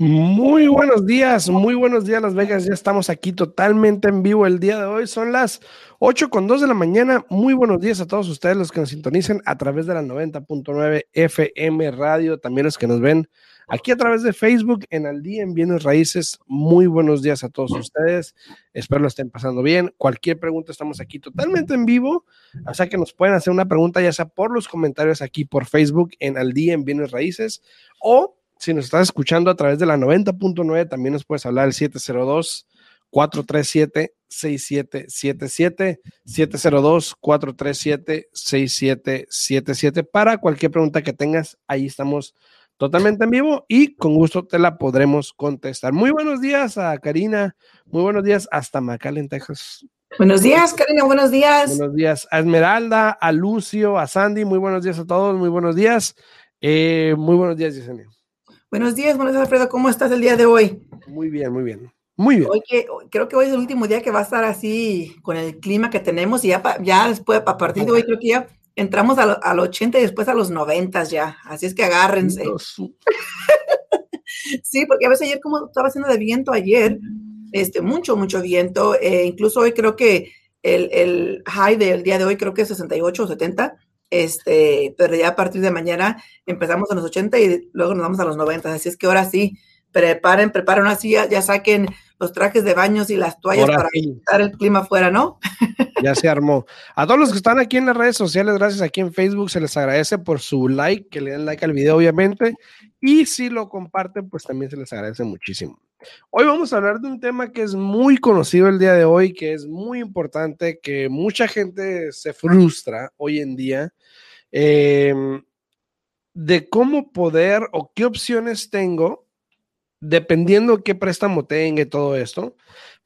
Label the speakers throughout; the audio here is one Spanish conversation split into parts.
Speaker 1: Muy buenos días, muy buenos días Las Vegas, ya estamos aquí totalmente en vivo el día de hoy, son las 8 con 2 de la mañana, muy buenos días a todos ustedes los que nos sintonicen a través de la 90.9 FM Radio, también los que nos ven aquí a través de Facebook en Al Día en Bienes Raíces, muy buenos días a todos ustedes, espero lo estén pasando bien, cualquier pregunta estamos aquí totalmente en vivo, o sea que nos pueden hacer una pregunta ya sea por los comentarios aquí por Facebook en Al Día en Bienes Raíces o si nos estás escuchando a través de la 90.9, también nos puedes hablar al 702 437 6777 702 437 6777 para cualquier pregunta que tengas, ahí estamos totalmente en vivo y con gusto te la podremos contestar. Muy buenos días a Karina, muy buenos días hasta McAllen, Texas.
Speaker 2: Buenos días, Karina, buenos días.
Speaker 1: Buenos días a Esmeralda, a Lucio, a Sandy, muy buenos días a todos, muy buenos días. Eh, muy buenos días, Yesenia.
Speaker 2: Buenos días, buenos días, Alfredo. ¿Cómo estás el día de hoy?
Speaker 1: Muy bien, muy bien. Muy bien.
Speaker 2: Hoy creo que hoy es el último día que va a estar así con el clima que tenemos y ya, ya después, a partir de hoy, creo que ya entramos al, al 80 y después a los 90 ya. Así es que agárrense. sí, porque a veces ayer, como estaba haciendo de viento ayer, este, mucho, mucho viento. Eh, incluso hoy creo que el, el high del día de hoy creo que es 68 o 70 este, pero ya a partir de mañana empezamos a los 80 y luego nos vamos a los 90. Así es que ahora sí, preparen, preparen una silla, ya saquen los trajes de baños y las toallas para quitar el clima afuera, ¿no?
Speaker 1: Ya se armó. A todos los que están aquí en las redes sociales, gracias aquí en Facebook, se les agradece por su like, que le den like al video, obviamente. Y si lo comparten, pues también se les agradece muchísimo. Hoy vamos a hablar de un tema que es muy conocido el día de hoy, que es muy importante, que mucha gente se frustra hoy en día, em, de cómo poder o qué opciones tengo, dependiendo qué préstamo tenga y todo esto,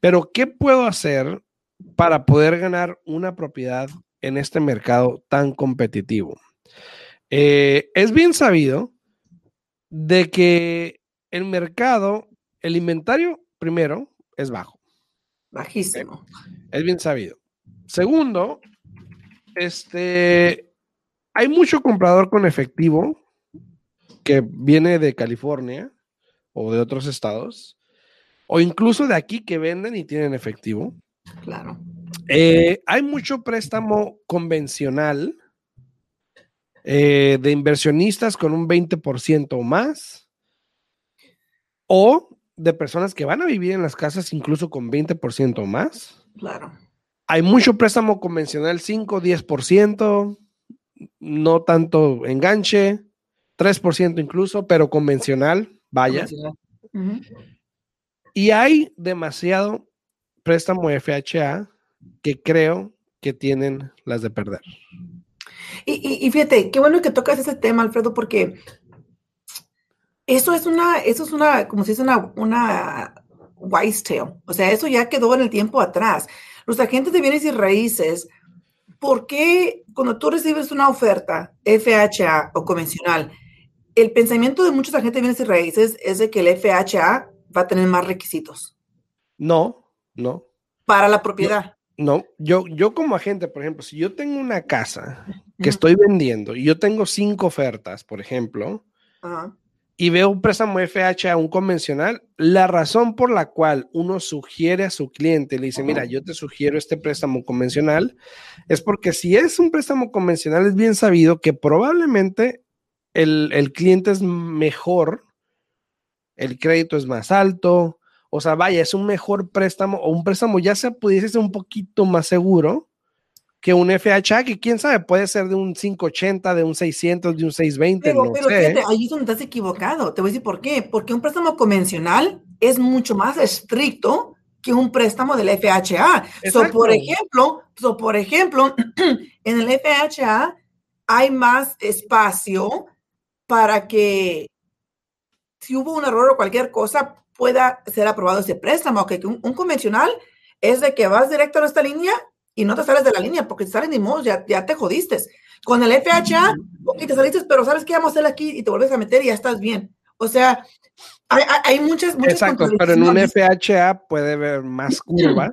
Speaker 1: pero qué puedo hacer para poder ganar una propiedad en este mercado tan competitivo. Eh, es bien sabido de que el mercado el inventario, primero, es bajo.
Speaker 2: Bajísimo.
Speaker 1: Es bien sabido. Segundo, este, hay mucho comprador con efectivo que viene de California o de otros estados, o incluso de aquí que venden y tienen efectivo.
Speaker 2: Claro.
Speaker 1: Eh, hay mucho préstamo convencional eh, de inversionistas con un 20% o más, o de personas que van a vivir en las casas incluso con 20% más.
Speaker 2: Claro.
Speaker 1: Hay mucho préstamo convencional, 5, 10%, no tanto enganche, 3% incluso, pero convencional, vaya. Y hay demasiado préstamo FHA que creo que tienen las de perder.
Speaker 2: Y, y, fíjate, qué bueno que tocas ese tema, Alfredo, porque eso es una, eso es una, como si es una, una wise tale. O sea, eso ya quedó en el tiempo atrás. Los agentes de bienes y raíces, ¿por qué cuando tú recibes una oferta FHA o convencional, el pensamiento de muchos agentes de bienes y raíces es de que el FHA va a tener más requisitos?
Speaker 1: No, no.
Speaker 2: Para la propiedad.
Speaker 1: No, yo, yo como agente, por ejemplo, si yo tengo una casa que estoy vendiendo y yo tengo cinco ofertas, por ejemplo, y veo un préstamo FHA, un convencional, la razón por la cual uno sugiere a su cliente, le dice, mira, yo te sugiero este préstamo convencional, es porque si es un préstamo convencional, es bien sabido que probablemente el, cliente es mejor, el crédito es más alto, o sea, vaya, es un mejor préstamo o un préstamo ya se pudiese ser un poquito más seguro que un FHA, que quién sabe, puede ser de un 580, de un 600, de un 620.
Speaker 2: Pero, no pero Fíjate, ahí es donde estás equivocado. Te voy a decir por qué. Porque un préstamo convencional es mucho más estricto que un préstamo del FHA. So, por ejemplo, so, por ejemplo, en el FHA hay más espacio para que si hubo un error o cualquier cosa pueda ser aprobado ese préstamo. Que un, un convencional es de que vas directo a esta línea y no te sales de la línea, porque si sales ni modo, ya, ya te jodiste. Con el FHA, ok, te saliste, pero ¿sabes qué? Vamos a hacer aquí y te vuelves a meter y ya estás bien. O sea, hay, hay muchas, muchas
Speaker 1: Exacto, pero en un FHA puede haber más curvas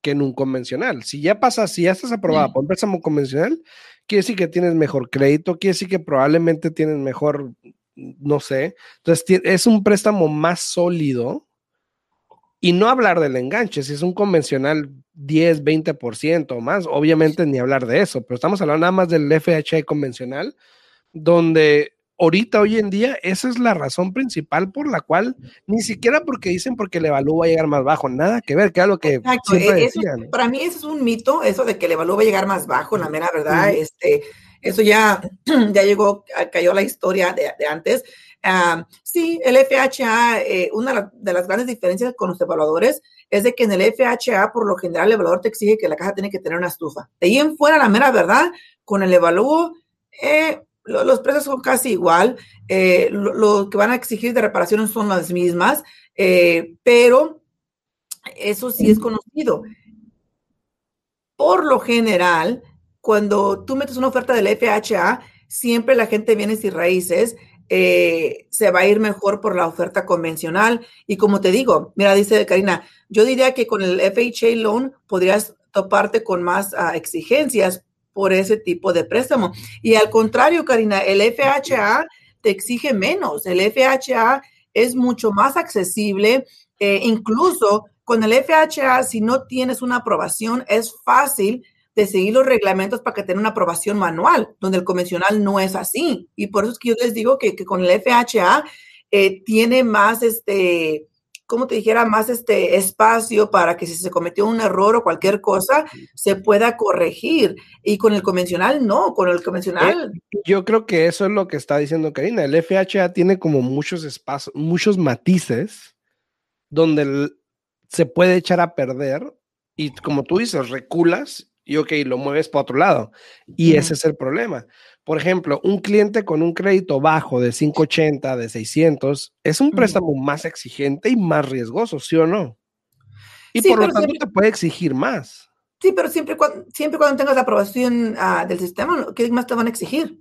Speaker 1: que en un convencional. Si ya pasa, si ya estás aprobada por un préstamo convencional, quiere decir que tienes mejor crédito, quiere decir que probablemente tienes mejor, no sé. Entonces, es un préstamo más sólido. Y no hablar del enganche, si es un convencional 10, 20% o más, obviamente ni hablar de eso, pero estamos hablando nada más del FHA convencional, donde ahorita, hoy en día, esa es la razón principal por la cual, ni siquiera porque dicen porque el evalúo va a llegar más bajo, nada que ver, que es lo que siempre
Speaker 2: e-, decían. para mí eso es un mito, eso de que el evalúo va a llegar más bajo, la mera verdad, este, eso ya, ya llegó, cayó la historia de, antes. Ah, sí, el FHA, eh, una de las grandes diferencias con los evaluadores es de que en el FHA, por lo general, el evaluador te exige que la casa tiene que tener una estufa. De ahí en fuera, la mera verdad, con el evalúo, eh, los precios son casi igual, eh, lo, que van a exigir de reparaciones son las mismas, eh, pero eso sí es conocido. Por lo general, cuando tú metes una oferta del FHA, siempre la gente viene sin raíces, eh, se va a ir mejor por la oferta convencional. Y como te digo, mira, dice Karina, yo diría que con el FHA loan podrías toparte con más ah, exigencias por ese tipo de préstamo. Y al contrario, Karina, el FHA te exige menos. El FHA es mucho más accesible. Eh, incluso con el FHA, si no tienes una aprobación, es fácil de seguir los reglamentos para que tenga una aprobación manual, donde el convencional no es así. Y por eso es que yo les digo que, con el FHA eh, tiene más este como te dijera, más este espacio para que si se cometió un error o cualquier cosa, se pueda corregir. Y con el convencional, no, con el convencional.
Speaker 1: Eh, yo creo que eso es lo que está diciendo Karina. El FHA tiene como muchos espacios, muchos matices donde se puede echar a perder y como tú dices, reculas y ok, lo mueves para otro lado. Y ese es el problema. Por ejemplo, un cliente con un crédito bajo de 580, de 600, es un préstamo más exigente y más riesgoso, ¿sí o no? Y por lo tanto te puede exigir más.
Speaker 2: Sí, pero siempre cuando, siempre cuando tengas la aprobación ah, del sistema, ¿qué más te van a exigir?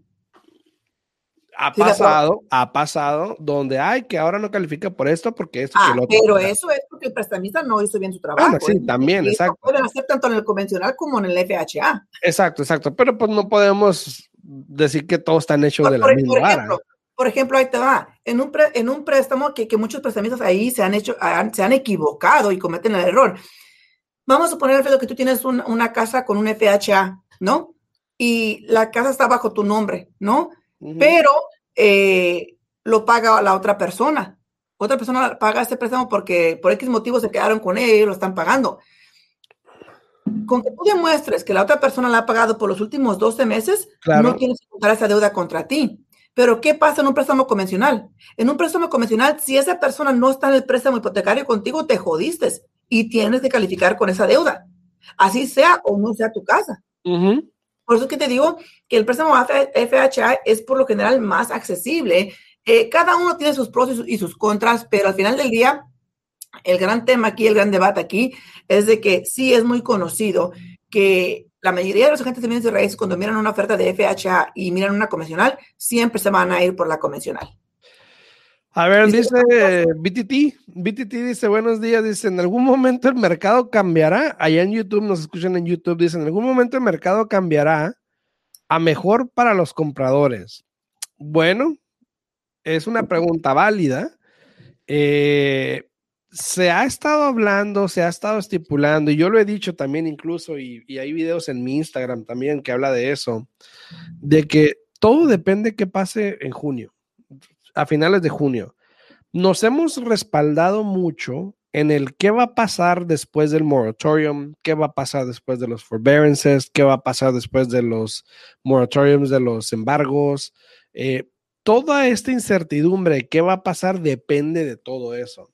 Speaker 1: Ha pasado, ha pasado, donde hay que ahora no califica por esto porque esto
Speaker 2: ah, Pero eso es porque el prestamista no hizo bien su trabajo.
Speaker 1: sí, también, exacto.
Speaker 2: Pueden hacer tanto en el convencional como en el FHA.
Speaker 1: Exacto, exacto. Pero pues no podemos decir que todos están hechos de la misma por
Speaker 2: ejemplo, Por ejemplo, ahí te va. En un, en un préstamo que, que, muchos prestamistas ahí se han hecho, se han equivocado y cometen el error. Vamos a suponer, Alfredo, que tú tienes una casa con un FHA, ¿no? Y la casa está bajo tu nombre, ¿no? Pero eh, lo paga la otra persona. Otra persona paga este préstamo porque por X motivo se quedaron con él y lo están pagando con que tú demuestres que la otra persona la ha pagado por los últimos 12 meses, no tienes que contar esa deuda contra ti. Pero ¿qué pasa en un préstamo convencional? En un préstamo convencional, si esa persona no está en el préstamo hipotecario contigo, te jodiste y tienes que calificar con esa deuda. Así sea o no sea tu casa. Por eso es que te digo que el préstamo FHA es por lo general más accesible. Eh, cada uno tiene sus pros y sus contras, pero al final del día, el gran tema aquí, el gran debate aquí, es de que sí es muy conocido que la mayoría de los agentes de bienes de raíces, cuando miran una oferta de FHA y miran una convencional, siempre se van a ir por la convencional.
Speaker 1: A ver, dice BTT, BTT dice, buenos días, dice, en algún momento el mercado cambiará, allá en YouTube, nos escuchan en YouTube, dice, en algún momento el mercado cambiará a mejor para los compradores. Bueno, es una pregunta válida. Eh, se ha estado hablando, se ha estado estipulando, y yo lo he dicho también incluso, y, hay videos en mi Instagram también que habla de eso, de que todo depende qué pase en junio, a finales de junio. Nos hemos respaldado mucho en el qué va a pasar después del moratorium, qué va a pasar después de los forbearances, qué va a pasar después de los moratoriums, de los embargos. Eh, toda esta incertidumbre, qué va a pasar, depende de todo eso.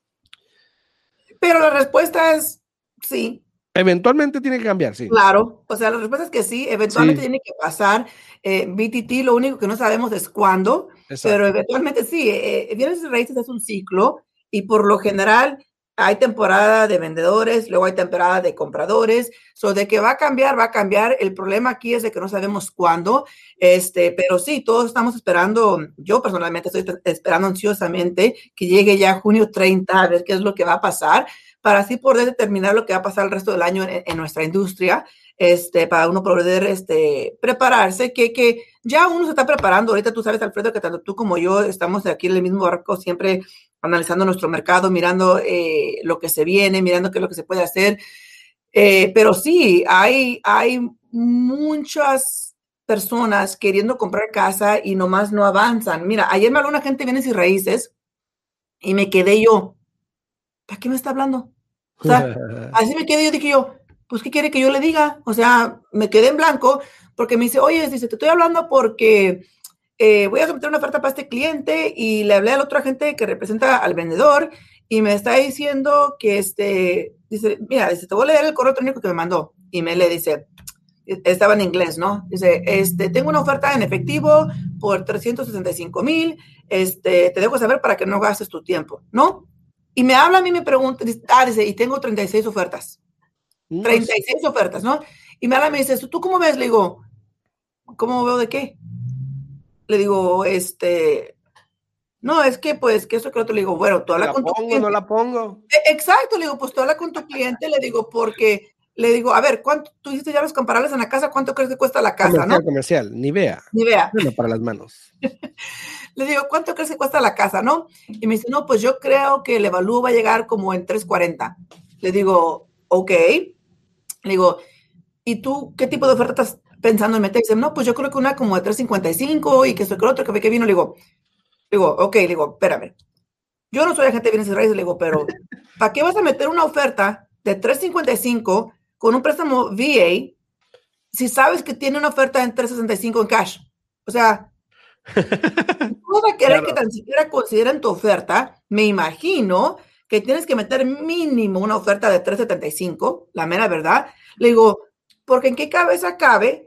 Speaker 2: Pero la respuesta es sí.
Speaker 1: Eventualmente tiene que cambiar, sí.
Speaker 2: Claro, o sea, la respuesta es que sí, eventualmente tiene que pasar. Eh, BTT, lo único que no sabemos es cuándo, pero eventualmente sí. Eh, bienes eh, raíces es un ciclo y por lo general hay temporada de vendedores, luego hay temporada de compradores. So, de que va a cambiar, va a cambiar. El problema aquí es de que no sabemos cuándo. Este, pero sí, todos estamos esperando. Yo personalmente estoy esperando ansiosamente que llegue ya junio 30 a ver qué es lo que va a pasar para así poder determinar lo que va a pasar el resto del año en, nuestra industria, este, para uno poder este, prepararse, que, que ya uno se está preparando. Ahorita tú sabes, Alfredo, que tanto tú como yo estamos aquí en el mismo barco, siempre analizando nuestro mercado, mirando eh, lo que se viene, mirando qué es lo que se puede hacer. Eh, pero sí, hay, hay muchas personas queriendo comprar casa y nomás no avanzan. Mira, ayer me habló una gente de bienes y raíces y me quedé yo, ¿para qué me está hablando? O sea, así me quedé yo, dije yo, pues, ¿qué quiere que yo le diga? O sea, me quedé en blanco porque me dice, oye, dice, te estoy hablando porque eh, voy a someter una oferta para este cliente y le hablé al otro agente que representa al vendedor y me está diciendo que este, dice, mira, dice, te voy a leer el correo electrónico que me mandó y me le dice, estaba en inglés, ¿no? Dice, este, tengo una oferta en efectivo por 365 mil, este, te dejo saber para que no gastes tu tiempo, ¿no? Y me habla a mí, me pregunta, ah, dice, y tengo 36 ofertas. 36 ofertas, ¿no? Y me habla y me dice, ¿tú cómo ves? Le digo, ¿cómo veo de qué? Le digo, este, no, es que pues, que eso que otro le digo, bueno, tú habla con
Speaker 1: tu
Speaker 2: cliente.
Speaker 1: No la pongo.
Speaker 2: E, exacto, le digo, pues tú habla con tu cliente, le digo, porque le digo, a ver, ¿cuánto tú hiciste ya los comparables en la casa? ¿Cuánto crees que cuesta la casa?
Speaker 1: Comercial, ¿no? comercial, ni vea.
Speaker 2: Ni vea.
Speaker 1: Bueno, para las manos.
Speaker 2: le digo, ¿cuánto crees que cuesta la casa, no? Y me dice, no, pues yo creo que el evalúo va a llegar como en 340. Le digo, ok. Le digo, ¿y tú qué tipo de oferta estás pensando en meter? Dice, no, pues yo creo que una como de 355 y que esto que otro, que ve que vino. Le digo, le digo, ok, le digo, espérame. Yo no soy agente de bienes y raíces, le digo, pero ¿para qué vas a meter una oferta de 355 con un préstamo VA si sabes que tiene una oferta en 365 en cash? O sea, no vas a querer que tan siquiera consideren tu oferta. Me imagino que tienes que meter mínimo una oferta de 375, la mera verdad. Le digo, porque en qué cabeza cabe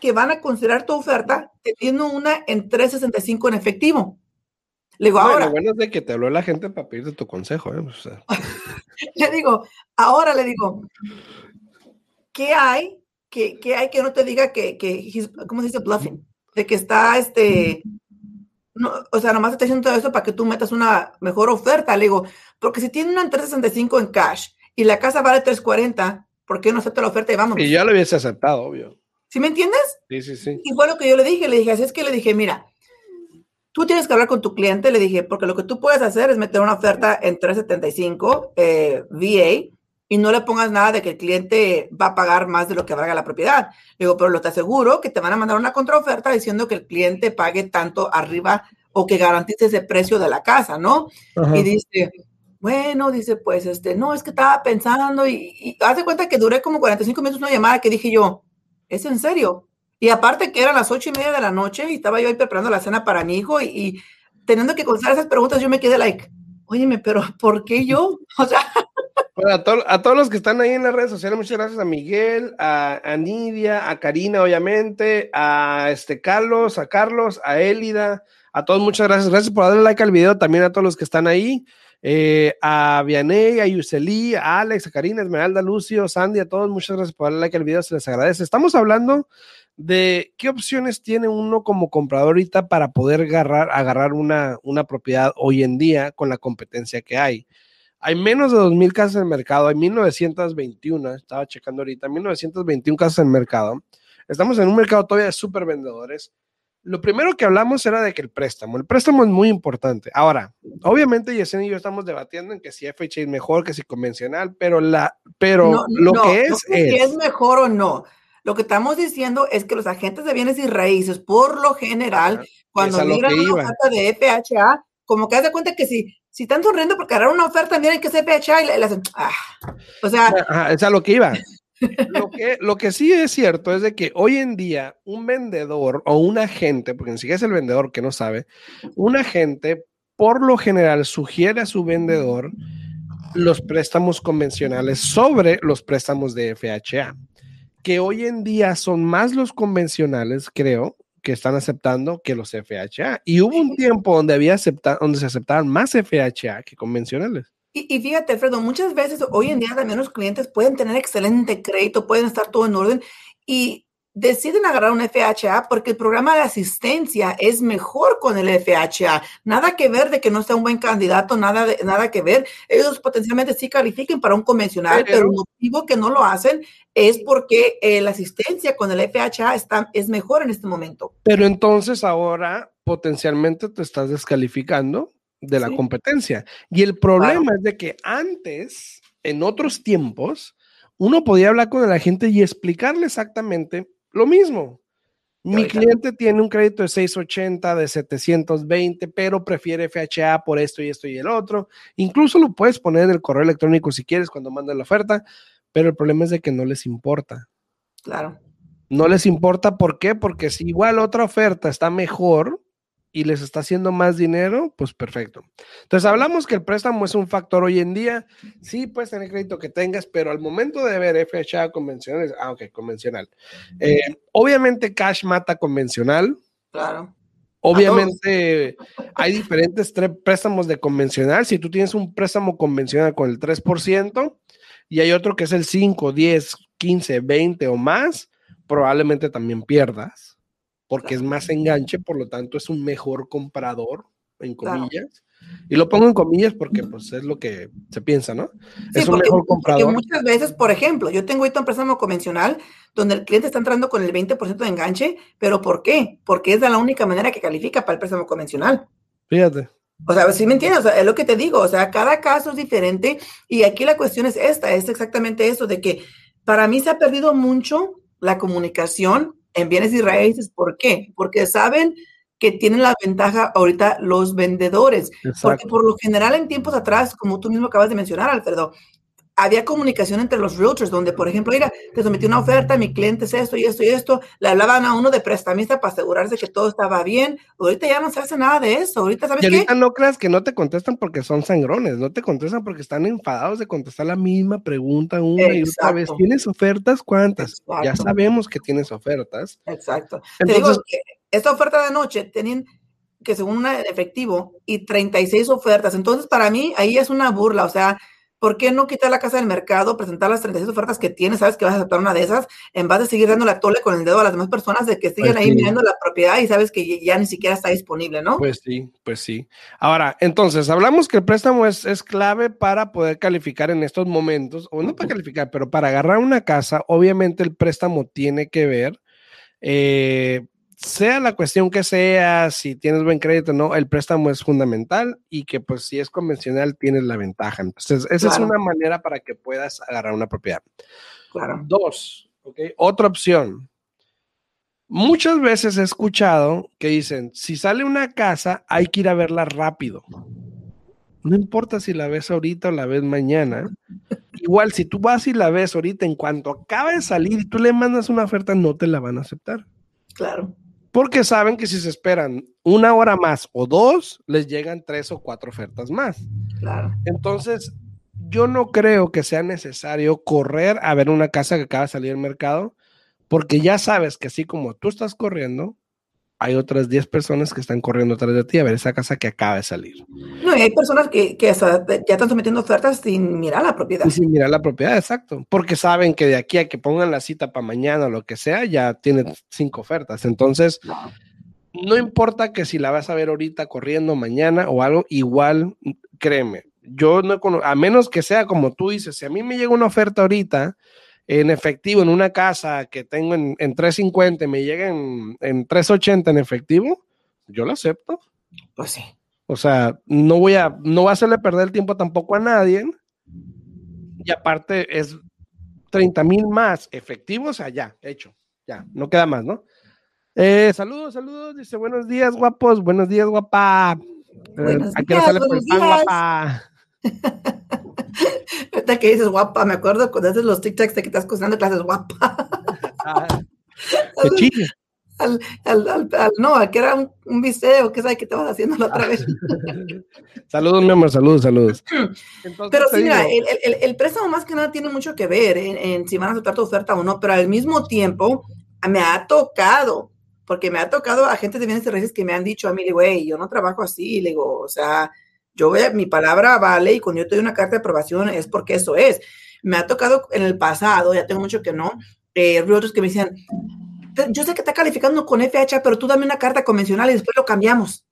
Speaker 2: que van a considerar tu oferta teniendo una en 365 en efectivo. Le digo, ahora.
Speaker 1: Lo bueno es de que te habló la gente para pedirte tu consejo. ¿eh?
Speaker 2: le digo, ahora le digo, ¿qué hay? ¿Qué, hay que no te diga que, que ¿cómo se dice? Bluffing. De que está, este, no, o sea, nomás está haciendo todo eso para que tú metas una mejor oferta. Le digo, porque si tiene una en 365 en cash y la casa vale 340, ¿por qué no acepta la oferta y vamos?
Speaker 1: Y ya lo hubiese aceptado, obvio.
Speaker 2: ¿Sí me entiendes?
Speaker 1: Sí, sí, sí.
Speaker 2: Y fue lo que yo le dije. Le dije, así es que le dije, mira, tú tienes que hablar con tu cliente. Le dije, porque lo que tú puedes hacer es meter una oferta en 375 eh, VA y no le pongas nada de que el cliente va a pagar más de lo que valga la propiedad. Le digo, pero lo te aseguro que te van a mandar una contraoferta diciendo que el cliente pague tanto arriba o que garantice ese precio de la casa, ¿no? Y dice, bueno, dice, pues, este, no, es que estaba pensando y, y hace cuenta que duré como 45 minutos una llamada que dije yo, ¿es en serio? Y aparte que eran las ocho y media de la noche y estaba yo ahí preparando la cena para mi hijo y, teniendo que contestar esas preguntas, yo me quedé like, óyeme, pero ¿por qué yo? O sea...
Speaker 1: a, todos los que están ahí en las redes sociales, muchas gracias a Miguel, a, a, Nidia, a Karina, obviamente, a este Carlos, a Carlos, a Élida, a todos, muchas gracias. Gracias por darle like al video, también a todos los que están ahí. Eh, a Vianey, a Yuseli, a Alex, a Karina, Esmeralda, Lucio, Sandy, a todos, muchas gracias por darle like al video, se les agradece. Estamos hablando de qué opciones tiene uno como comprador ahorita para poder agarrar, agarrar una, propiedad hoy en día con la competencia que hay. Hay menos de 2.000 casas en el mercado, hay 1.921, estaba checando ahorita, 1.921 casas en el mercado. Estamos en un mercado todavía de súper vendedores lo primero que hablamos era de que el préstamo, el préstamo es muy importante. Ahora, obviamente Yesenia y yo estamos debatiendo en que si FHA es mejor, que si convencional, pero la, pero lo que es,
Speaker 2: es, es mejor o no. Lo que estamos diciendo es que los agentes de bienes y raíces, por lo general, cuando miran una oferta de FHA, como que haz de cuenta que si, si están sonriendo porque agarrar una oferta, miren que es FHA y le, hacen, ah. O sea,
Speaker 1: es a lo que iba. Lo que, lo que sí es cierto es de que hoy en día un vendedor o un agente, porque ni siquiera es el vendedor que no sabe, un agente por lo general sugiere a su vendedor los préstamos convencionales sobre los préstamos de FHA, que hoy en día son más los convencionales, creo, que están aceptando que los FHA. Y hubo un tiempo donde, había aceptado, donde se aceptaban más FHA que convencionales.
Speaker 2: Y, fíjate, Alfredo, muchas veces hoy en día también los clientes pueden tener excelente crédito, pueden estar todo en orden y deciden agarrar un FHA porque el programa de asistencia es mejor con el FHA. Nada que ver de que no sea un buen candidato, nada, de, nada que ver. Ellos potencialmente sí califiquen para un convencional, pero, el motivo que no lo hacen es porque eh, la asistencia con el FHA está, es mejor en este momento.
Speaker 1: Pero entonces ahora potencialmente te estás descalificando de la competencia. Y el problema es de que antes, en otros tiempos, uno podía hablar con la gente y explicarle exactamente lo mismo. Mi cliente tiene un crédito de 680, de 720, pero prefiere FHA por esto y esto y el otro. Incluso lo puedes poner en el correo electrónico si quieres cuando manden la oferta, pero el problema es de que no les importa.
Speaker 2: Claro.
Speaker 1: No les importa, ¿por qué? Porque si igual otra oferta está mejor, y les está haciendo más dinero, pues perfecto. Entonces hablamos que el préstamo es un factor hoy en día. Sí, puedes tener crédito que tengas, pero al momento de ver FHA convencional, ah, ok, convencional. Eh, obviamente cash mata convencional.
Speaker 2: Claro.
Speaker 1: Obviamente hay diferentes préstamos de convencional. Si tú tienes un préstamo convencional con el 3% y hay otro que es el 5, 10, 15, 20 o más, probablemente también pierdas porque es más enganche, por lo tanto es un mejor comprador, en comillas. Y lo pongo en comillas porque pues es lo que se piensa, ¿no?
Speaker 2: es un mejor comprador. Porque muchas veces, por ejemplo, yo tengo ahorita un préstamo convencional donde el cliente está entrando con el 20% de enganche, pero ¿por qué? Porque es la única manera que califica para el préstamo convencional.
Speaker 1: Fíjate.
Speaker 2: O sea, si me entiendes, es lo que te digo, o sea, cada caso es diferente y aquí la cuestión es esta, es exactamente eso, de que para mí se ha perdido mucho la comunicación en bienes y raíces. ¿Por qué? Porque saben que tienen la ventaja ahorita los vendedores. Porque por lo general en tiempos atrás, como tú mismo acabas de mencionar, Alfredo, había comunicación entre los realtors, donde, por ejemplo, mira, te sometí una oferta, mi cliente es esto y esto y esto, le hablaban a uno de prestamista para asegurarse que todo estaba bien. Ahorita ya no se hace nada de eso. Ahorita, ¿sabes
Speaker 1: y ahorita no creas que no te contestan porque son sangrones, no te contestan porque están enfadados de contestar la misma pregunta una y otra vez. ¿Tienes ofertas? ¿Cuántas? Ya sabemos que tienes ofertas.
Speaker 2: Exacto. Entonces, te digo esta oferta de noche tenían que según una efectivo y 36 ofertas. Entonces, para mí, ahí es una burla. O sea, ¿Por qué no quitar la casa del mercado, presentar las 36 ofertas que tienes, sabes que vas a aceptar una de esas, en vez de seguir dando la tole con el dedo a las demás personas de que siguen pues ahí mirando la propiedad y sabes que ya ni siquiera está disponible, ¿no?
Speaker 1: Pues sí, pues sí. Ahora, entonces, hablamos que el préstamo es, es clave para poder calificar en estos momentos, o no para calificar, pero para agarrar una casa, obviamente el préstamo tiene que ver eh, sea la cuestión que sea, si tienes buen crédito o no, el préstamo es fundamental y que pues si es convencional tienes la ventaja. Entonces, esa es una manera para que puedas agarrar una propiedad.
Speaker 2: Claro.
Speaker 1: Dos, Otra opción. Muchas veces he escuchado que dicen, si sale una casa, hay que ir a verla rápido. No importa si la ves ahorita o la ves mañana. Igual, si tú vas y la ves ahorita, en cuanto acaba de salir y tú le mandas una oferta, no te la van a aceptar.
Speaker 2: Claro
Speaker 1: porque saben que si se esperan una hora más o dos, les llegan tres o cuatro ofertas más.
Speaker 2: Claro.
Speaker 1: Entonces, yo no creo que sea necesario correr a ver una casa que acaba de salir al mercado, porque ya sabes que así como tú estás corriendo, hay otras 10 personas que están corriendo atrás de ti a ver esa casa que acaba de salir.
Speaker 2: No, y hay personas que, que ya están sometiendo ofertas sin mirar la propiedad.
Speaker 1: sin mirar la propiedad, exacto. Porque saben que de aquí a que pongan la cita para mañana o lo que sea, ya tienen cinco ofertas. Entonces, no importa que si la vas a ver ahorita corriendo mañana o algo, igual, créeme, yo no a menos que sea como tú dices, si a mí me llega una oferta ahorita, en efectivo en una casa que tengo en, en 350 me llega en, en 380 en efectivo, yo lo acepto.
Speaker 2: Pues sí.
Speaker 1: O sea, no voy a, no voy a hacerle perder el tiempo tampoco a nadie. Y aparte es 30 mil más efectivos, o sea, ya, hecho, ya, no queda más, ¿no? Eh, saludos, saludos, dice buenos días, guapos, buenos días, guapa.
Speaker 2: Buenos eh, días, buenos días. guapa. Ahorita que dices guapa, me acuerdo cuando haces los TikToks de que estás cocinando clases guapa.
Speaker 1: Ah,
Speaker 2: al, al, al, no, al que era un, un video, que sabe que te vas haciendo la otra vez.
Speaker 1: saludos, mi amor, saludos, saludos.
Speaker 2: pero sí, mira, el, el, el, préstamo más que nada tiene mucho que ver en, si van a aceptar tu oferta o no, pero al mismo tiempo me ha tocado, porque me ha tocado a gente de bienes y raíces que me han dicho a mí, güey, yo no trabajo así, le digo, o sea, yo mi palabra vale y cuando yo te doy una carta de aprobación es porque eso es. Me ha tocado en el pasado, ya tengo mucho que no, eh, otros que me decían, yo sé que está calificando con FHA, pero tú dame una carta convencional y después lo cambiamos.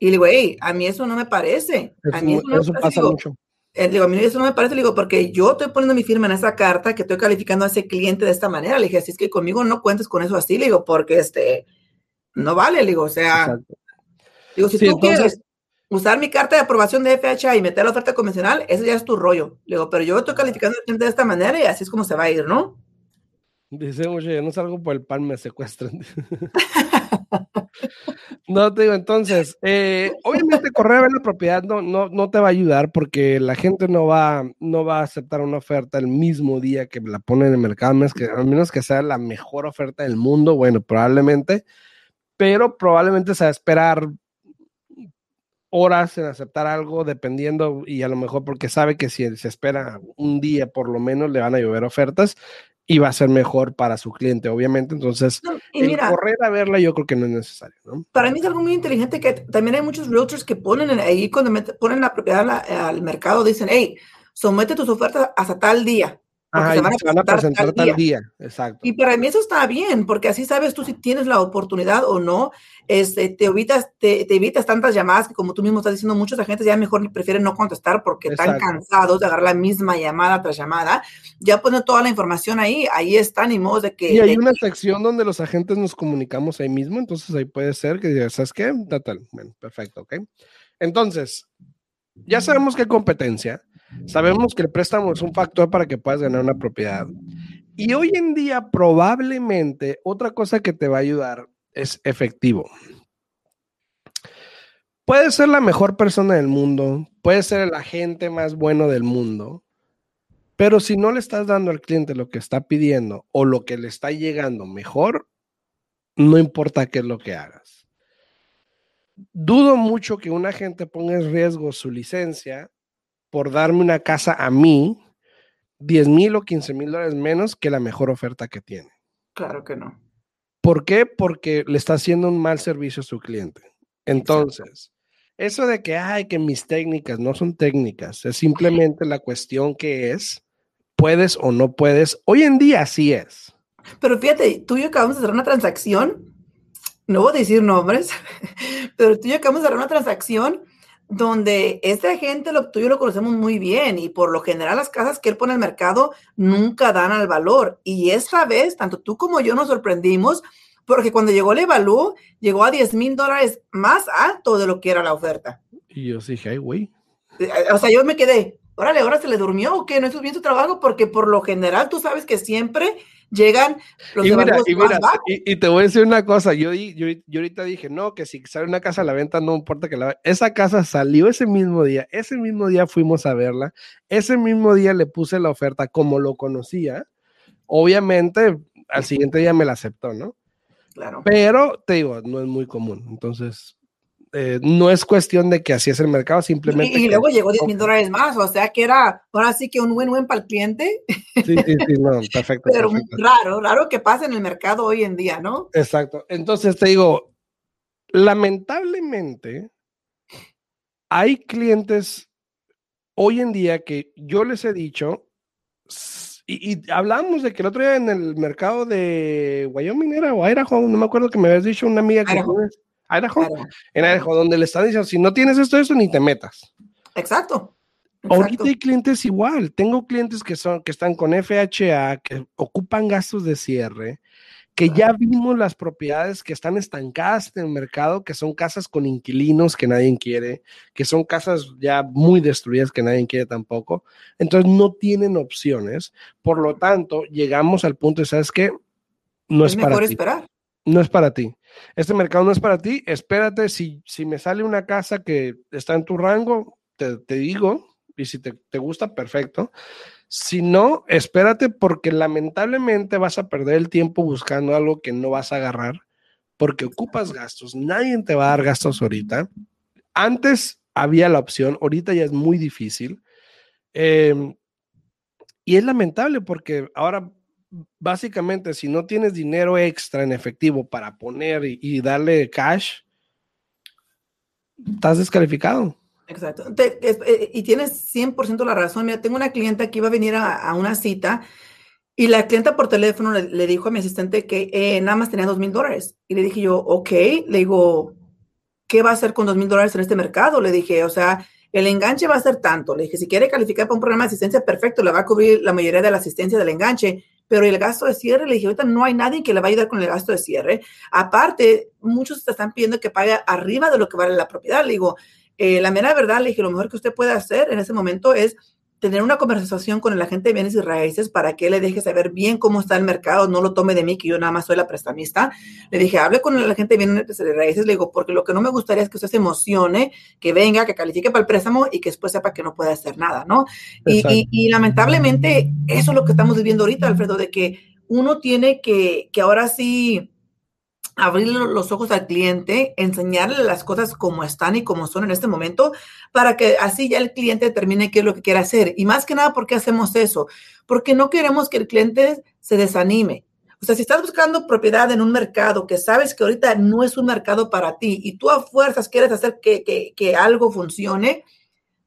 Speaker 2: Y le digo, hey, a mí eso no me parece. A mí eso, no me pasa mucho. Eh, digo, a mí eso no me parece, le digo, porque yo estoy poniendo mi firma en esa carta que estoy calificando a ese cliente de esta manera. Le dije, así es que conmigo no cuentes con eso así, le digo, porque este, no vale, le digo, o sea, digo, si tú quieres usar mi carta de aprobación de FHA y meter la oferta convencional, eso ya es tu rollo. Le digo, pero yo estoy calificando al cliente de esta manera y así es como se va a ir, ¿no?
Speaker 1: Dice, oye, no salgo por el pan, me secuestran. no te digo, entonces, eh, obviamente correr a ver la propiedad no, no, no, te va a ayudar porque la gente no va, no va a aceptar una oferta el mismo día que la pone en el mercado, a menos que, a menos que sea la mejor oferta del mundo, bueno, probablemente, pero probablemente se va a esperar horas en aceptar algo, dependiendo, y a lo mejor porque sabe que si se espera un día por lo menos le van a llover ofertas y va a ser mejor para su cliente, obviamente. Entonces, correr a verla yo creo que no es necesario.
Speaker 2: Para mí es algo muy inteligente que también hay muchos realtors que ponen ahí, cuando ponen la propiedad al mercado, dicen, hey, somete tus ofertas hasta tal día.
Speaker 1: Ajá, se van, a, presentar tal, día. Exacto.
Speaker 2: Y para mí eso está bien, porque así sabes tú si tienes la oportunidad o no. Este, te, evitas, te, evitas tantas llamadas que, como tú mismo estás diciendo, muchos agentes ya mejor prefieren no contestar porque están cansados de agarrar la misma llamada tras llamada. Ya ponen toda la información ahí, ahí está, ni modo de que.
Speaker 1: Y hay una sección donde los agentes nos comunicamos ahí mismo, entonces ahí puede ser que digas, ¿sabes qué? Tal, bueno, perfecto, ok. Entonces, ya sabemos qué competencia Sabemos que el préstamo es un factor para que puedas ganar una propiedad. Y hoy en día probablemente otra cosa que te va a ayudar es efectivo. Puedes ser la mejor persona del mundo, puedes ser el agente más bueno del mundo, pero si no le estás dando al cliente lo que está pidiendo o lo que le está llegando mejor, no importa qué es lo que hagas. Dudo mucho que un agente ponga en riesgo su licencia por darme una casa a mí 10 mil o 15 mil dólares menos que la mejor oferta que tiene.
Speaker 2: Claro que no.
Speaker 1: ¿Por qué? Porque le está haciendo un mal servicio a su cliente. Entonces, eso de que, ay, que mis técnicas no son técnicas, es simplemente la cuestión que es, puedes o no puedes. Hoy en día sí es.
Speaker 2: Pero fíjate, tú y yo acabamos de hacer una transacción, no voy a decir nombres, pero tú y yo acabamos de hacer una transacción donde ese agente lo tuyo lo conocemos muy bien y por lo general las casas que él pone al mercado nunca dan al valor. Y esta vez, tanto tú como yo nos sorprendimos porque cuando llegó el evalúo, llegó a 10 mil dólares más alto de lo que era la oferta.
Speaker 1: Y yo dije, ay, güey.
Speaker 2: Eh, o sea, yo me quedé, órale, ahora se le durmió o qué, no hizo bien su trabajo porque por lo general tú sabes que siempre llegan los
Speaker 1: y mira, y, mira y, te voy a decir una cosa, yo, yo, yo, ahorita dije, no, que si sale una casa a la venta, no importa que la Esa casa salió ese mismo día, ese mismo día fuimos a verla, ese mismo día le puse la oferta como lo conocía, obviamente al siguiente día me la aceptó, ¿no?
Speaker 2: Claro.
Speaker 1: Pero te digo, no es muy común, entonces eh, no es cuestión de que así es el mercado, simplemente.
Speaker 2: Y, luego llegó 10 mil dólares más, o sea que era ahora sí que un win-win para el cliente.
Speaker 1: Sí, sí, sí, no, perfecto.
Speaker 2: Pero raro, raro que pase en el mercado hoy en día, ¿no?
Speaker 1: Exacto. Entonces te digo, lamentablemente, hay clientes hoy en día que yo les he dicho, y, hablamos de que el otro día en el mercado de Wyoming era o Idaho, no me acuerdo que me habías dicho una amiga que. Idaho, en Idaho, donde le están diciendo, si no tienes esto, eso, ni te metas.
Speaker 2: Exacto.
Speaker 1: Ahorita hay clientes igual. Tengo clientes que son, que están con FHA, que ocupan gastos de cierre, que ya vimos las propiedades que están estancadas en el mercado, que son casas con inquilinos que nadie quiere, que son casas ya muy destruidas que nadie quiere tampoco. Entonces no tienen opciones. Por lo tanto, llegamos al punto de, ¿sabes qué? No es, para ti. No es para ti. Este mercado no es para ti. Espérate, si, si me sale una casa que está en tu rango, te, digo, y si te, te, gusta, perfecto. Si no, espérate porque lamentablemente vas a perder el tiempo buscando algo que no vas a agarrar porque ocupas gastos. Nadie te va a dar gastos ahorita. Antes había la opción, ahorita ya es muy difícil. Em, y es lamentable porque ahora básicamente, si no tienes dinero extra en efectivo para poner y, darle cash, estás descalificado.
Speaker 2: Exacto. Eh, y tienes 100% la razón. Mira, tengo una clienta que iba a venir a, una cita Y la clienta por teléfono le, dijo a mi asistente que eh, nada más tenía dos mil dólares. Y le dije yo, ok, le digo, ¿qué va a hacer con dos mil dólares en este mercado? Le dije, o sea, el enganche va a ser tanto. Le dije, si quiere calificar para un programa de asistencia, perfecto, le va a cubrir la mayoría de la asistencia del enganche, pero el gasto de cierre, le dije, ahorita no hay nadie que le va a ayudar con el gasto de cierre. Aparte, muchos te están pidiendo que pague arriba de lo que vale la propiedad. Le digo, eh, la mera verdad, le dije, lo mejor que usted puede hacer en ese momento es tener una conversación con el agente de bienes y raíces para que le deje saber bien cómo está el mercado, no lo tome de mí, que yo nada más soy la prestamista. Le dije, hable con el agente de bienes y raíces, le digo, porque lo que no me gustaría es que usted se emocione, que venga, que califique para el préstamo y que después sepa que no puede hacer nada, ¿no? Y, y, lamentablemente eso es lo que estamos viviendo ahorita, Alfredo, de que uno tiene que, que ahora sí abrirle los ojos al cliente, enseñarle las cosas como están y como son en este momento, para que así ya el cliente determine qué es lo que quiere hacer. Y más que nada, ¿por qué hacemos eso? Porque no queremos que el cliente se desanime. O sea, si estás buscando propiedad en un mercado que sabes que ahorita no es un mercado para ti y tú a fuerzas quieres hacer que, algo funcione,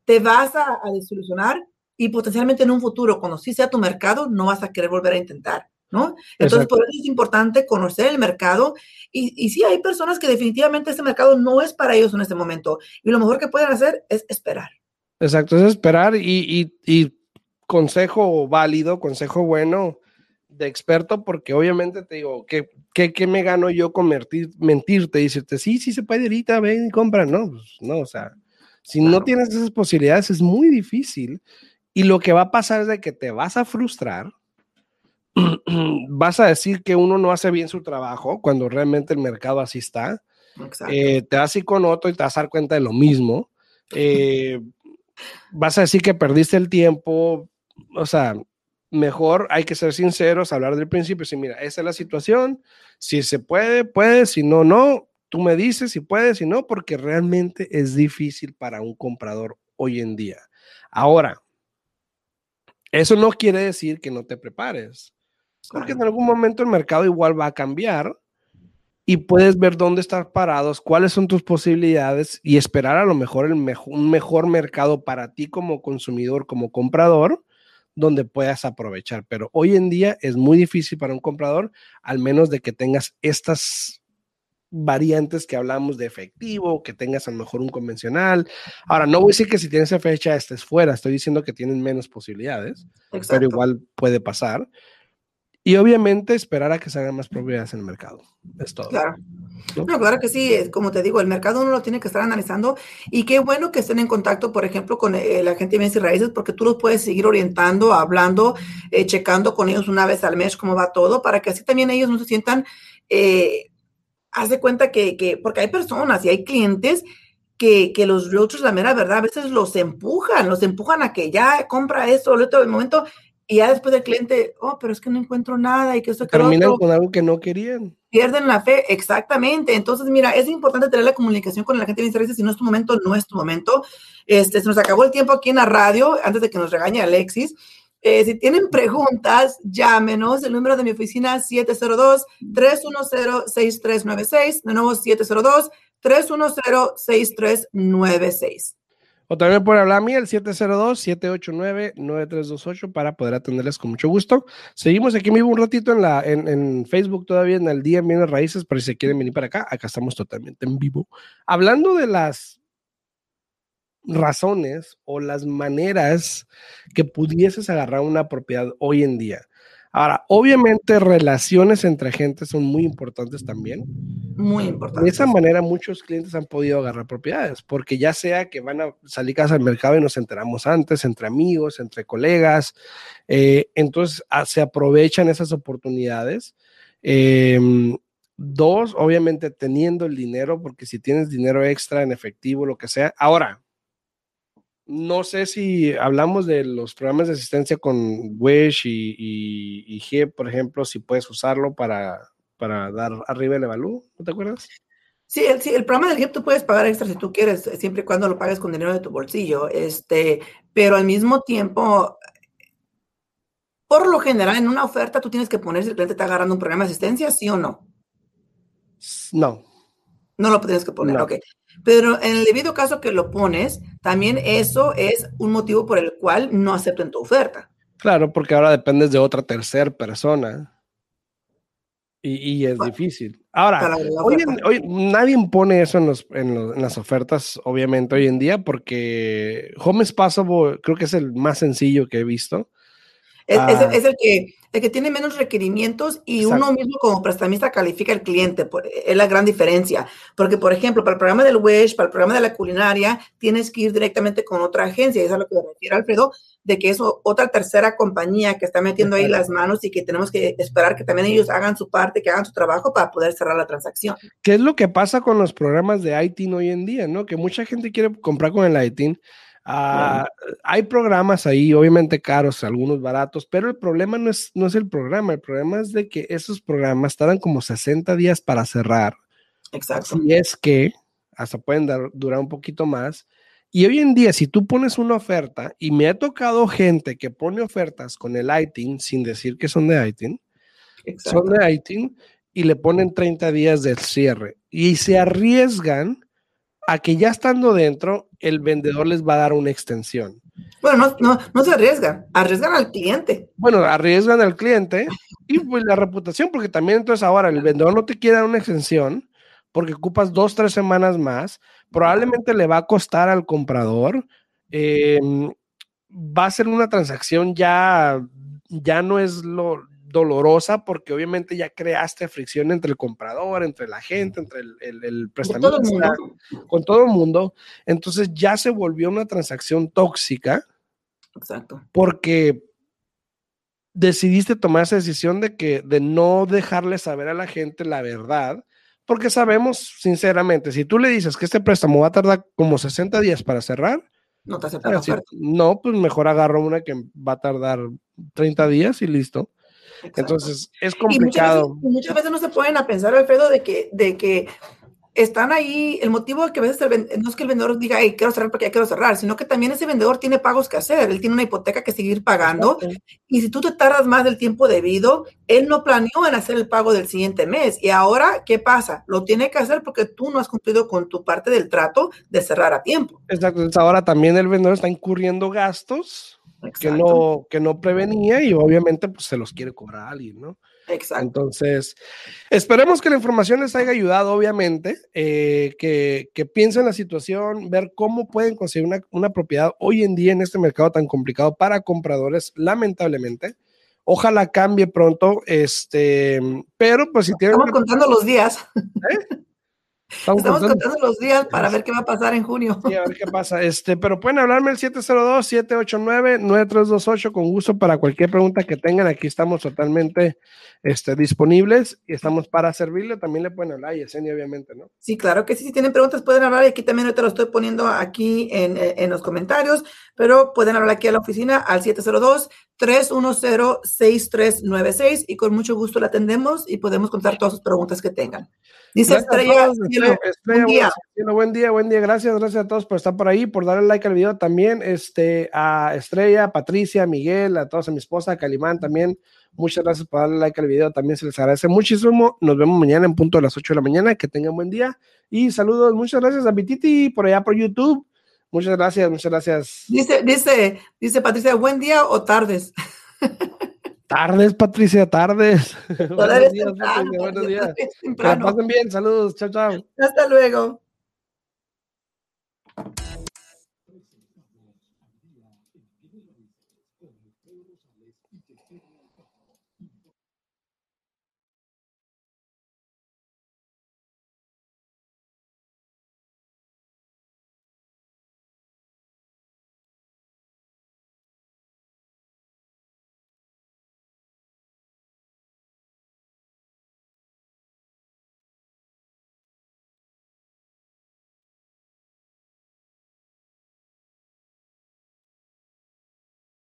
Speaker 2: te vas a, a desilusionar y potencialmente en un futuro, cuando sí sea tu mercado, no vas a querer volver a intentar. ¿No? Entonces, por eso es importante conocer el mercado y, y sí, hay personas que definitivamente este mercado no es para ellos en este momento y lo mejor que pueden hacer es esperar.
Speaker 1: Exacto, es esperar y, y, consejo válido, consejo bueno de experto, porque obviamente te digo, ¿qué, qué, me gano yo con mentirte y decirte, sí, sí se puede ahorita, ven y compra? No, pues, no, o sea, si no tienes esas posibilidades es muy difícil y lo que va a pasar es de que te vas a frustrar vas a decir que uno no hace bien su trabajo cuando realmente el mercado así está. Eh, te vas a ir con otro y te vas a dar cuenta de lo mismo. Eh, vas a decir que perdiste el tiempo. O sea, mejor hay que ser sinceros, hablar del principio. Si mira, esa es la situación. Si se puede, puede. Si no, no. Tú me dices si puedes, si no, porque realmente es difícil para un comprador hoy en día. Ahora, eso no quiere decir que no te prepares. Porque en algún momento el mercado igual va a cambiar y puedes ver dónde estás parados, cuáles son tus posibilidades y esperar a lo mejor, el un mejor mercado para ti como consumidor, como comprador, donde puedas aprovechar. Pero hoy en día es muy difícil para un comprador, al menos de que tengas estas variantes que hablamos de efectivo, que tengas a lo mejor un convencional. Ahora, no voy a decir que si tienes esa fecha estés fuera, estoy diciendo que tienes menos posibilidades, pero igual puede pasar. Y obviamente esperar a que se hagan más propiedades en el mercado. Es todo.
Speaker 2: Claro. ¿no? claro que sí, como te digo, el mercado uno lo tiene que estar analizando y qué bueno que estén en contacto, por ejemplo, con eh, la gente de bienes y raíces, porque tú los puedes seguir orientando, hablando, eh, checando con ellos una vez al mes cómo va todo, para que así también ellos no se sientan, eh, haz de cuenta que, que, porque hay personas y hay clientes que, que los otros, la mera verdad, a veces los empujan, los empujan a que ya compra esto, lo otro, el momento, y ya después el cliente, oh, pero es que no encuentro nada y que esto
Speaker 1: Terminan con algo que no querían.
Speaker 2: Pierden la fe, exactamente. Entonces, mira, es importante tener la comunicación con la gente de interés. Si no es tu momento, no es tu momento. Este, se nos acabó el tiempo aquí en la radio, antes de que nos regañe Alexis. Eh, si tienen preguntas, llámenos. El número de mi oficina 702-310-6396. De nuevo, 702-310-6396.
Speaker 1: O también pueden hablar a mí, el 702-789-9328 para poder atenderles con mucho gusto. Seguimos aquí vivo un ratito en, la, en, Facebook todavía en el día en Bienes Raíces, pero si se quieren venir para acá, acá estamos totalmente en vivo. Hablando de las razones o las maneras que pudieses agarrar una propiedad hoy en día. Ahora, obviamente relaciones entre gente son muy importantes también.
Speaker 2: Muy importantes.
Speaker 1: De esa manera muchos clientes han podido agarrar propiedades, porque ya sea que van a salir casa al mercado y nos enteramos antes, entre amigos, entre colegas, eh, entonces ah, se aprovechan esas oportunidades. Em, dos, obviamente teniendo el dinero, porque si tienes dinero extra en efectivo, lo que sea. Ahora, no sé si hablamos de los programas de asistencia con Wish y, y, G, por ejemplo, si puedes usarlo para, para dar arriba el evalú, ¿no te acuerdas?
Speaker 2: Sí el, sí, el programa del GIP tú puedes pagar extra si tú quieres, siempre y cuando lo pagues con dinero de tu bolsillo, este, pero al mismo tiempo, por lo general, en una oferta tú tienes que poner si el cliente está agarrando un programa de asistencia, sí o no.
Speaker 1: No.
Speaker 2: No lo tienes que poner, ok. Pero en el debido caso que lo pones, también eso es un motivo por el cual no aceptan tu oferta.
Speaker 1: Claro, porque ahora dependes de otra tercera persona. Y, es difícil. Ahora, hoy, nadie impone eso en, los, en, las ofertas, obviamente, hoy en día, porque Home Passable creo que es el más sencillo que he visto.
Speaker 2: Es, ah. el, que, el que tiene menos requerimientos y uno mismo como prestamista califica al cliente. Es la gran diferencia. Porque, por ejemplo, para el programa del WESH, para el programa de la culinaria, tienes que ir directamente con otra agencia. Y eso es a lo que refiere Alfredo, de que es otra tercera compañía que está metiendo ahí las manos y que tenemos que esperar que también ellos hagan su parte, que hagan su trabajo para poder cerrar la transacción.
Speaker 1: ¿Qué es lo que pasa con los programas de ITIN hoy en día? ¿no? Que mucha gente quiere comprar con el ITIN Ah, hay programas ahí, obviamente caros, algunos baratos, pero el problema no es, no es el programa, el problema es de que esos programas tardan como 60 días para cerrar.
Speaker 2: Exacto.
Speaker 1: Y es que hasta pueden durar un poquito más. Y hoy en día, si tú pones una oferta, y me ha tocado gente que pone ofertas con el ITIN sin decir que son de ITIN, son de ITIN y le ponen 30 días del cierre y se arriesgan a que ya estando dentro, el vendedor les va a dar una extensión.
Speaker 2: Bueno, no, no, se arriesgan, arriesgan al cliente.
Speaker 1: Bueno, arriesgan al cliente y pues la reputación, porque también entonces ahora el vendedor no te quiere dar una extensión porque ocupas dos, tres semanas más, probablemente le va a costar al comprador, em, va a ser una transacción ya, ya no es lo, dolorosa porque obviamente ya creaste fricción entre el comprador, entre la gente, entre el, el, prestamista, con todo el mundo. Entonces ya se volvió una transacción tóxica.
Speaker 2: Exacto.
Speaker 1: Porque decidiste tomar esa decisión de que de no dejarle saber a la gente la verdad, porque sabemos sinceramente, si tú le dices que este préstamo va a tardar como 60 días para cerrar,
Speaker 2: no te acepta la
Speaker 1: No, pues mejor agarro una que va a tardar 30 días y listo. Entonces, es complicado.
Speaker 2: muchas, veces, no se pueden a pensar, Alfredo, de que, de que están ahí, el motivo que a veces no es que el vendedor diga, hey, quiero cerrar porque ya quiero cerrar, sino que también ese vendedor tiene pagos que hacer, él tiene una hipoteca que seguir pagando, y si tú te tardas más del tiempo debido, él no planeó en hacer el pago del siguiente mes, y ahora, ¿qué pasa? Lo tiene que hacer porque tú no has cumplido con tu parte del trato de cerrar a tiempo.
Speaker 1: Exacto, entonces ahora también el vendedor está incurriendo gastos que no, que no prevenía y obviamente pues, se los quiere cobrar a alguien, ¿no?
Speaker 2: Exacto.
Speaker 1: Entonces, esperemos que la información les haya ayudado, obviamente, eh, que, que, piensen la situación, ver cómo pueden conseguir una, una, propiedad hoy en día en este mercado tan complicado para compradores, lamentablemente. Ojalá cambie pronto, este, pero pues si tienen...
Speaker 2: Estamos contando los días. ¿Eh? Estamos, contando, los días para ver qué va a pasar en junio.
Speaker 1: Sí, a ver qué pasa. Este, pero pueden hablarme el 702-789-9328 con gusto para cualquier pregunta que tengan. Aquí estamos totalmente este, disponibles y estamos para servirle. También le pueden hablar, Yesenia, obviamente, ¿no?
Speaker 2: Sí, claro que sí. Si tienen preguntas, pueden hablar. Y aquí también te lo estoy poniendo aquí en, en los comentarios, pero pueden hablar aquí a la oficina al 702 310-6396 y con mucho gusto la atendemos y podemos contar todas sus preguntas que tengan. Dice Estrella,
Speaker 1: buen, día. buen día, buen día. Gracias, gracias a todos por estar por ahí, por darle like al video también. Este, a Estrella, Patricia, Miguel, a todos, a mi esposa, Calimán también. Muchas gracias por darle like al video. También se les agradece muchísimo. Nos vemos mañana en punto a las 8 de la mañana. Que tengan buen día. Y saludos. Muchas gracias a Titi por allá por YouTube. Muchas gracias, muchas gracias.
Speaker 2: Dice, dice, dice Patricia, buen día o tardes.
Speaker 1: Tardes, Patricia, tardes. buenos días, buenos días. Que pasen bien, saludos, chao, chao.
Speaker 2: Hasta luego.